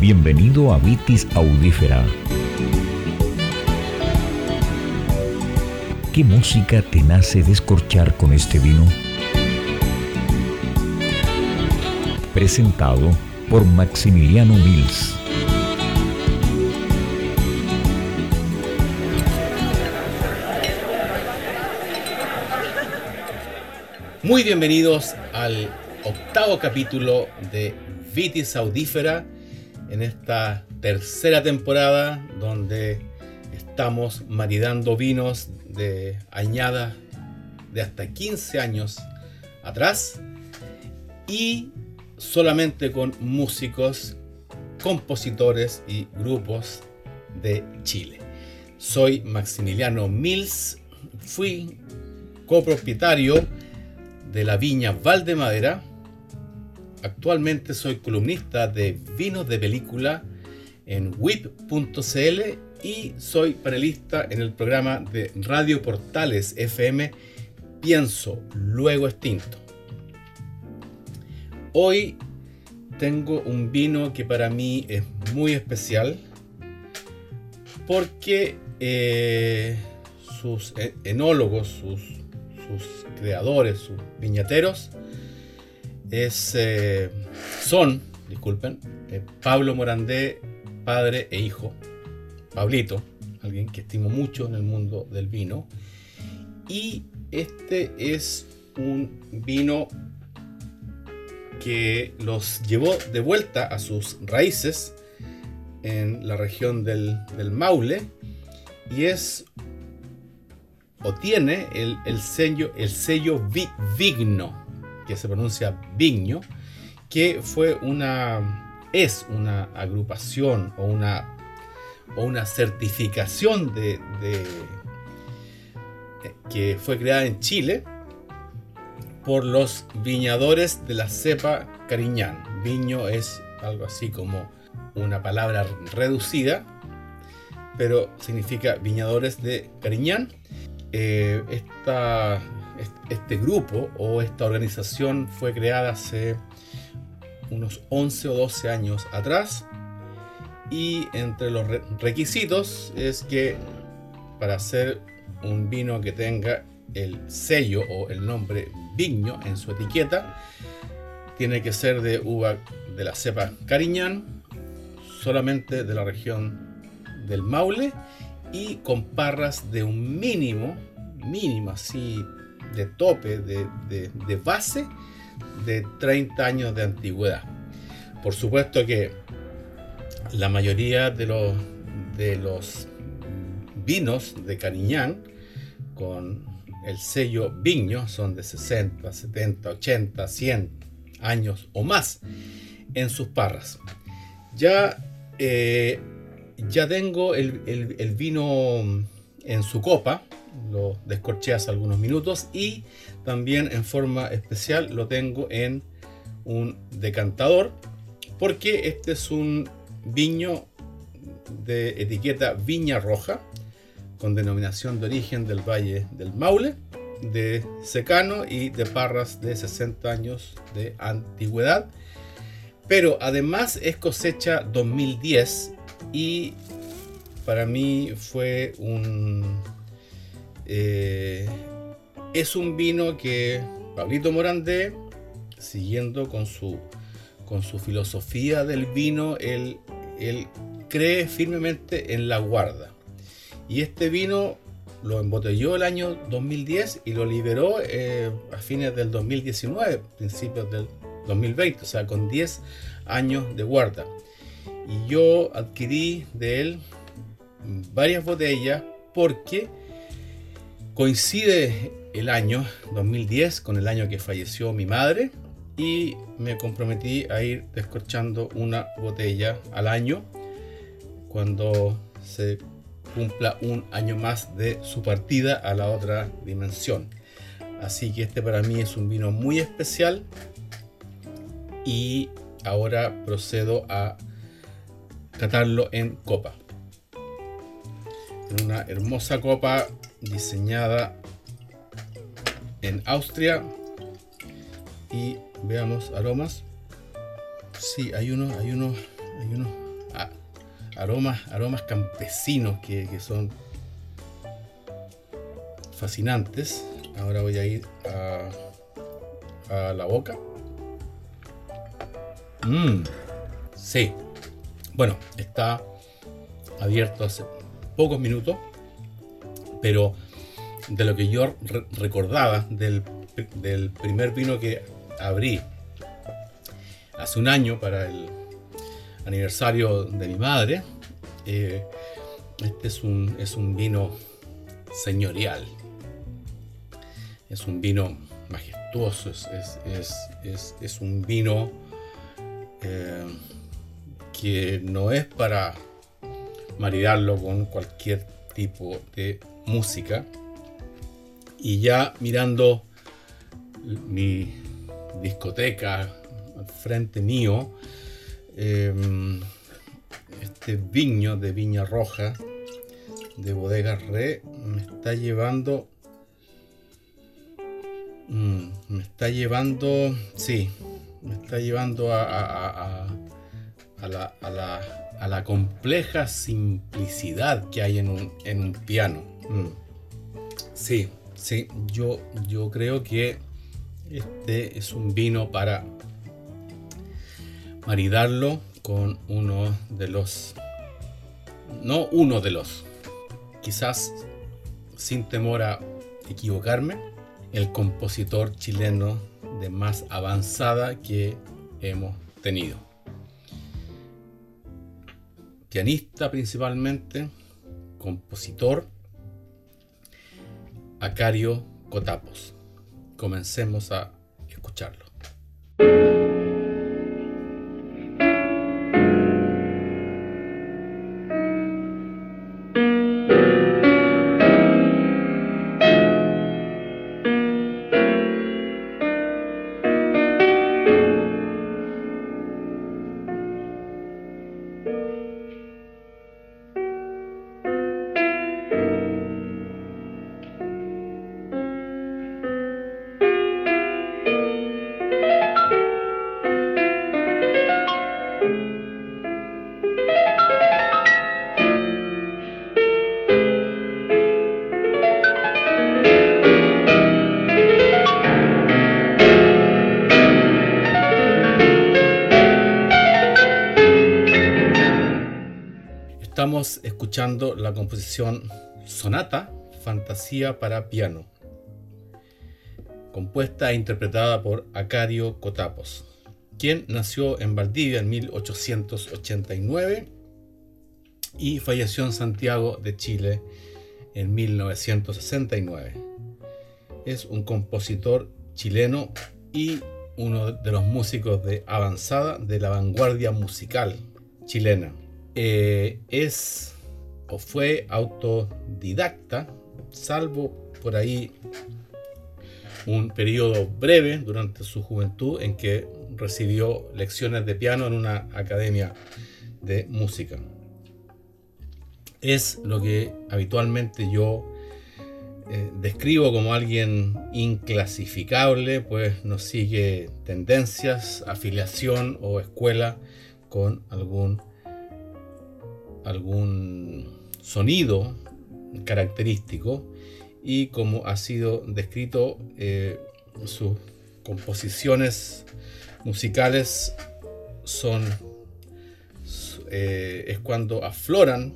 Bienvenido a Vitis Audífera. ¿Qué música te nace descorchar con este vino? Presentado por Maximiliano Mills. Muy bienvenidos al octavo capítulo de Vitis Audífera en esta tercera temporada donde estamos maridando vinos de añada de hasta 15 años atrás y solamente con músicos, compositores y grupos de Chile. Soy Maximiliano Mills, fui copropietario de la viña Valdemadera. Actualmente soy columnista de vinos de película en whip.cl y soy panelista en el programa de Radio Portales FM Pienso, luego extinto. Hoy tengo un vino que para mí es muy especial porque eh, sus e-, enólogos, sus, sus, creadores, sus viñateros, es, eh, son, disculpen, eh, Pablo Morandé, padre e hijo, Pablito, alguien que estimo mucho en el mundo del vino, y este es un vino que los llevó de vuelta a sus raíces en la región del, Maule y es o tiene el, sello, el sello Vigno, que se pronuncia Vigno, que fue una, es una agrupación o una, o una certificación de, que fue creada en Chile por los viñadores de la cepa Cariñán. Viño es algo así como una palabra reducida, pero significa viñadores de Cariñán. Eh, este grupo o esta organización fue creada hace unos 11 o 12 años atrás y entre los requisitos es que para hacer un vino que tenga el sello o el nombre Vigno en su etiqueta. Tiene que ser de uva de la cepa Cariñán, solamente de la región del Maule y con parras de un mínimo, mínimo así de tope, de, base, de 30 años de antigüedad. Por supuesto que la mayoría de los, vinos de Cariñán con el sello Viño son de 60, 70, 80, 100 años o más en sus parras. Ya, eh, ya tengo el, vino en su copa, lo descorché hace algunos minutos y también en forma especial lo tengo en un decantador porque este es un viño de etiqueta Viña Roja con denominación de origen del Valle del Maule, de secano y de parras de 60 años de antigüedad. Pero además es cosecha 2010 y para mí fue un... Eh, es un vino que Pablito Morandé, siguiendo con su, con su filosofía del vino, él, cree firmemente en la guarda. Y este vino lo embotelló el año 2010 y lo liberó eh, a fines del 2019, principios del 2020, o sea, con 10 años de guarda. Y yo adquirí de él varias botellas porque coincide el año 2010 con el año que falleció mi madre y me comprometí a ir descorchando una botella al año cuando se cumpla un año más de su partida a la otra dimensión. Así que este para mí es un vino muy especial y ahora procedo a catarlo en copa. En una hermosa copa diseñada en Austria y veamos aromas. Sí, hay uno, hay uno, hay uno aromas, aromas campesinos que, que son fascinantes. Ahora voy a ir a, a la boca. Mmm, sí. Bueno, está abierto hace pocos minutos, pero de lo que yo recordaba del, del, primer vino que abrí hace un año para el aniversario de mi madre, eh, este es un, es un vino señorial, es un vino majestuoso, es, un vino eh, que no es para maridarlo con cualquier tipo de música. Y ya mirando mi discoteca al frente mío, em, este viño de Viña Roja de Bodega Re me está llevando Mm, me está llevando, sí, me está llevando a, a, la, compleja simplicidad que hay en un, piano. Mm. Sí, sí, yo, yo creo que este es un vino para maridarlo con uno de los, no uno de los, quizás sin temor a equivocarme, el compositor chileno de más avanzada que hemos tenido. Pianista principalmente, compositor, Acario Cotapos. Comencemos a escucharlo. Estamos escuchando la composición Sonata, Fantasía para piano, compuesta e interpretada por Acario Cotapos, quien nació en Valdivia en 1889 y falleció en Santiago de Chile en 1969. Es un compositor chileno y uno de los músicos de avanzada de la vanguardia musical chilena. Eh, es o fue autodidacta, salvo por ahí un periodo breve durante su juventud en que recibió lecciones de piano en una academia de música. Es lo que habitualmente yo eh, describo como alguien inclasificable, pues no sigue tendencias, afiliación o escuela con algún algún sonido característico y como ha sido descrito eh, sus composiciones musicales son eh, es cuando afloran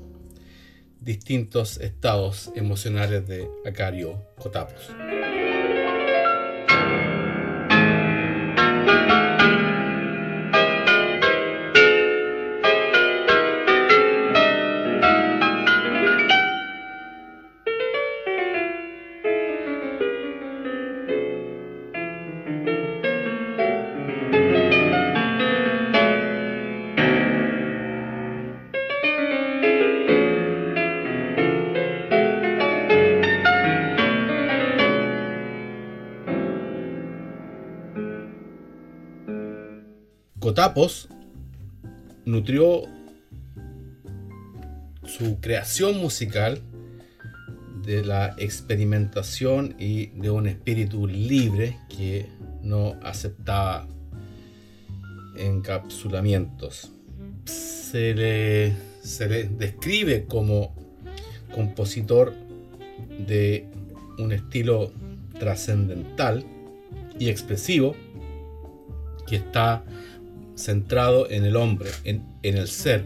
distintos estados emocionales de Acario Cotapos. Cotapos nutrió su creación musical de la experimentación y de un espíritu libre que no aceptaba encapsulamientos. Se le, se le describe como compositor de un estilo trascendental y expresivo que está centrado en el hombre, en, el ser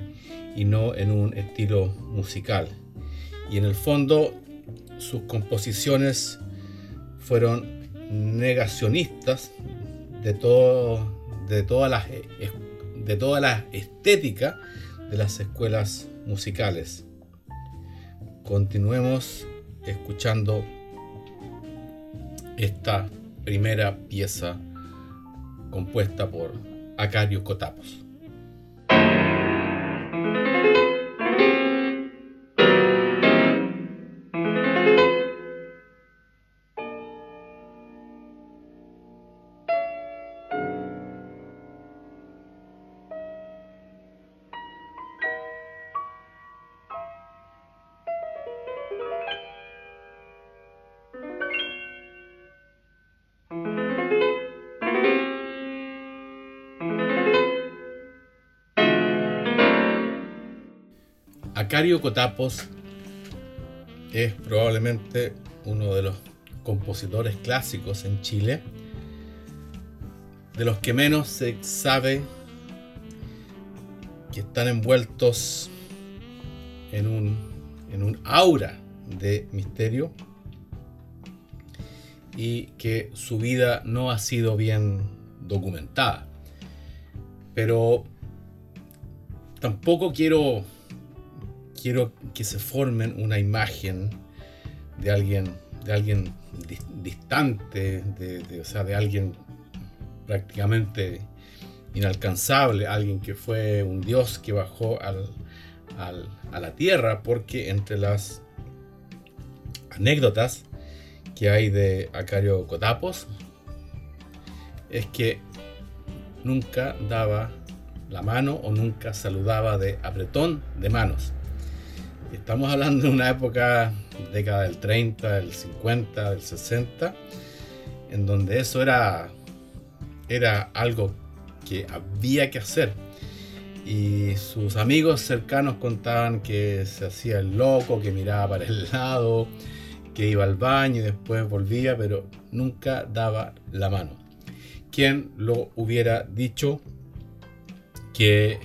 y no en un estilo musical. Y en el fondo sus composiciones fueron negacionistas de, todo, de, las, de toda la estética de las escuelas musicales. Continuemos escuchando esta primera pieza compuesta por Acario Cotapos. Acario Cotapos es probablemente uno de los compositores clásicos en Chile, de los que menos se sabe que están envueltos en un, en un aura de misterio y que su vida no ha sido bien documentada. Pero tampoco quiero quiero que se formen una imagen de alguien, de alguien distante, de, o sea, de alguien prácticamente inalcanzable, alguien que fue un dios que bajó a la tierra, porque entre las anécdotas que hay de Acario Cotapos es que nunca daba la mano o nunca saludaba de apretón de manos. Estamos hablando de una época, década del 30, del 50, del 60, en donde eso era, era algo que había que hacer. Y sus amigos cercanos contaban que se hacía el loco, que miraba para el lado, que iba al baño y después volvía, pero nunca daba la mano. ¿Quién lo hubiera dicho que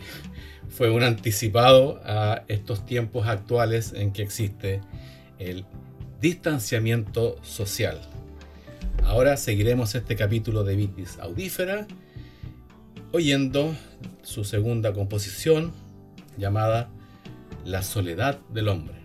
fue un anticipado a estos tiempos actuales en que existe el distanciamiento social. Ahora seguiremos este capítulo de Vitis Audífera oyendo su segunda composición llamada La soledad del hombre.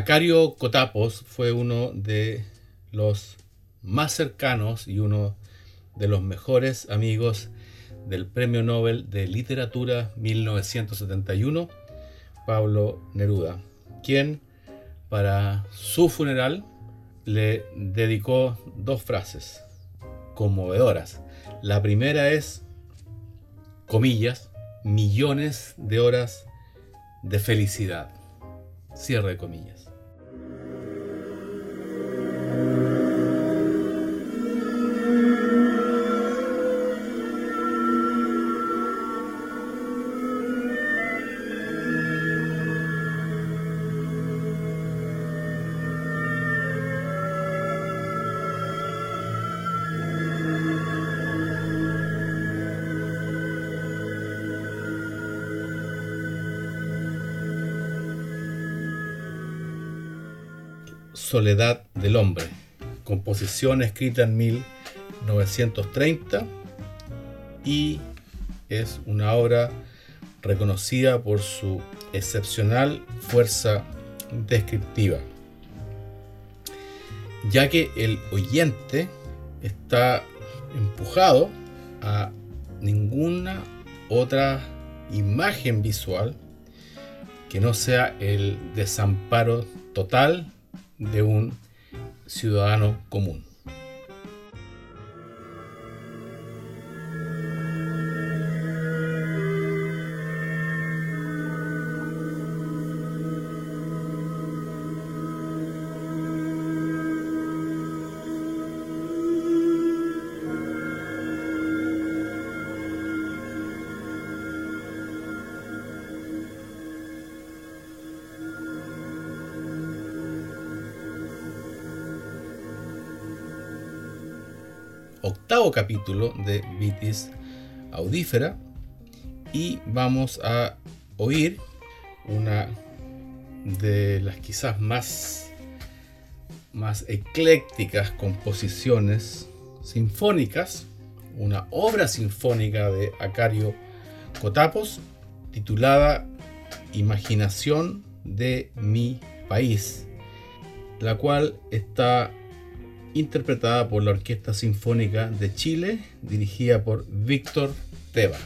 Acario Cotapos fue uno de los más cercanos y uno de los mejores amigos del Premio Nobel de Literatura 1971, Pablo Neruda, quien para su funeral le dedicó dos frases conmovedoras. La primera es, comillas, millones de horas de felicidad. Cierre de comillas. Soledad del Hombre, composición escrita en 1930 y es una obra reconocida por su excepcional fuerza descriptiva, ya que el oyente está empujado a ninguna otra imagen visual que no sea el desamparo total de un ciudadano común. Octavo capítulo de Vitis Audífera y vamos a oír una de las quizás más, más eclécticas composiciones sinfónicas, una obra sinfónica de Acario Cotapos titulada Imaginación de mi país, la cual está interpretada por la Orquesta Sinfónica de Chile, dirigida por Víctor Teba.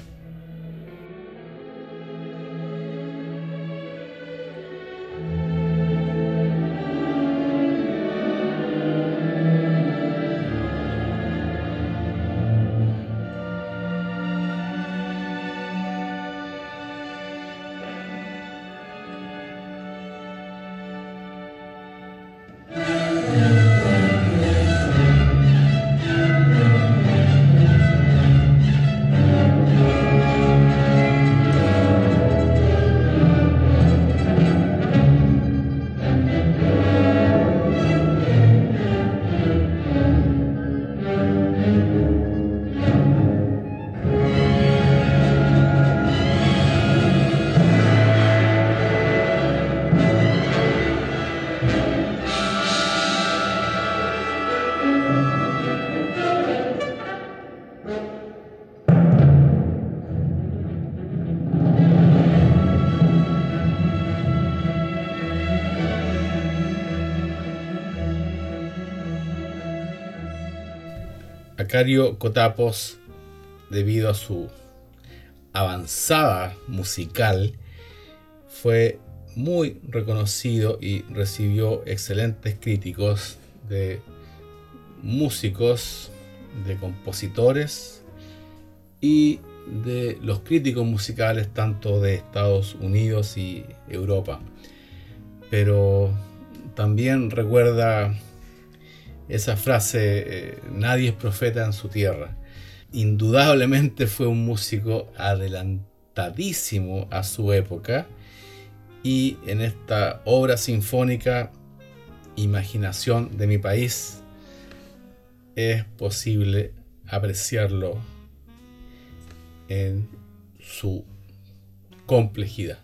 Acario Cotapos, debido a su avanzada musical, fue muy reconocido y recibió excelentes críticos de músicos, de compositores y de los críticos musicales tanto de Estados Unidos y Europa. Pero también recuerda esa frase, eh, nadie es profeta en su tierra. Indudablemente fue un músico adelantadísimo a su época y en esta obra sinfónica, Imaginación de mi país, es posible apreciarlo en su complejidad.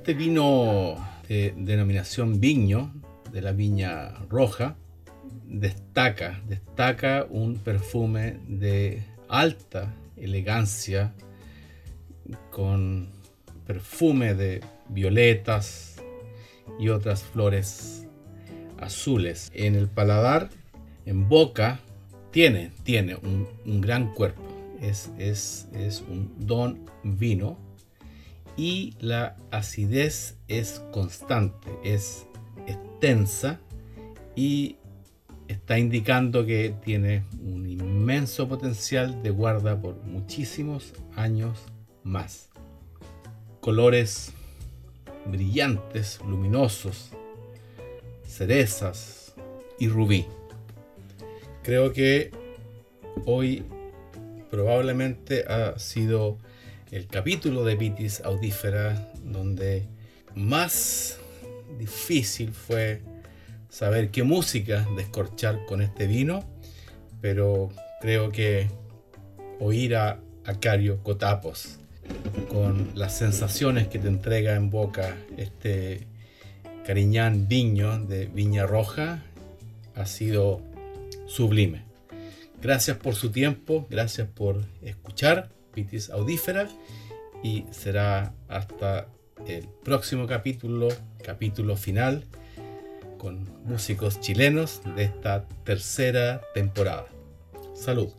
Este vino de denominación viño, de la viña roja, destaca, destaca un perfume de alta elegancia, con perfume de violetas y otras flores azules. En el paladar, en boca, tiene, tiene un, gran cuerpo. Es, es, es un don vino y la acidez es constante, es extensa y está indicando que tiene un inmenso potencial de guarda por muchísimos años más. Colores brillantes, luminosos, cerezas y rubí. Creo que hoy probablemente ha sido el capítulo de Vitis Audífera donde más difícil fue saber qué música descorchar con este vino, pero creo que oír a Acario Cotapos con las sensaciones que te entrega en boca este Cariñán Viño de Viña Roja ha sido sublime. Gracias por su tiempo, gracias por escuchar Pitis Audífera y será hasta el próximo capítulo, capítulo final, con músicos chilenos de esta tercera temporada. Salud.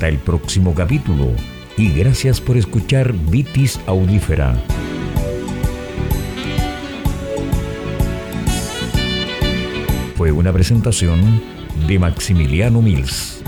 Hasta el próximo capítulo y gracias por escuchar Vitis Audífera. Fue una presentación de Maximiliano Mills.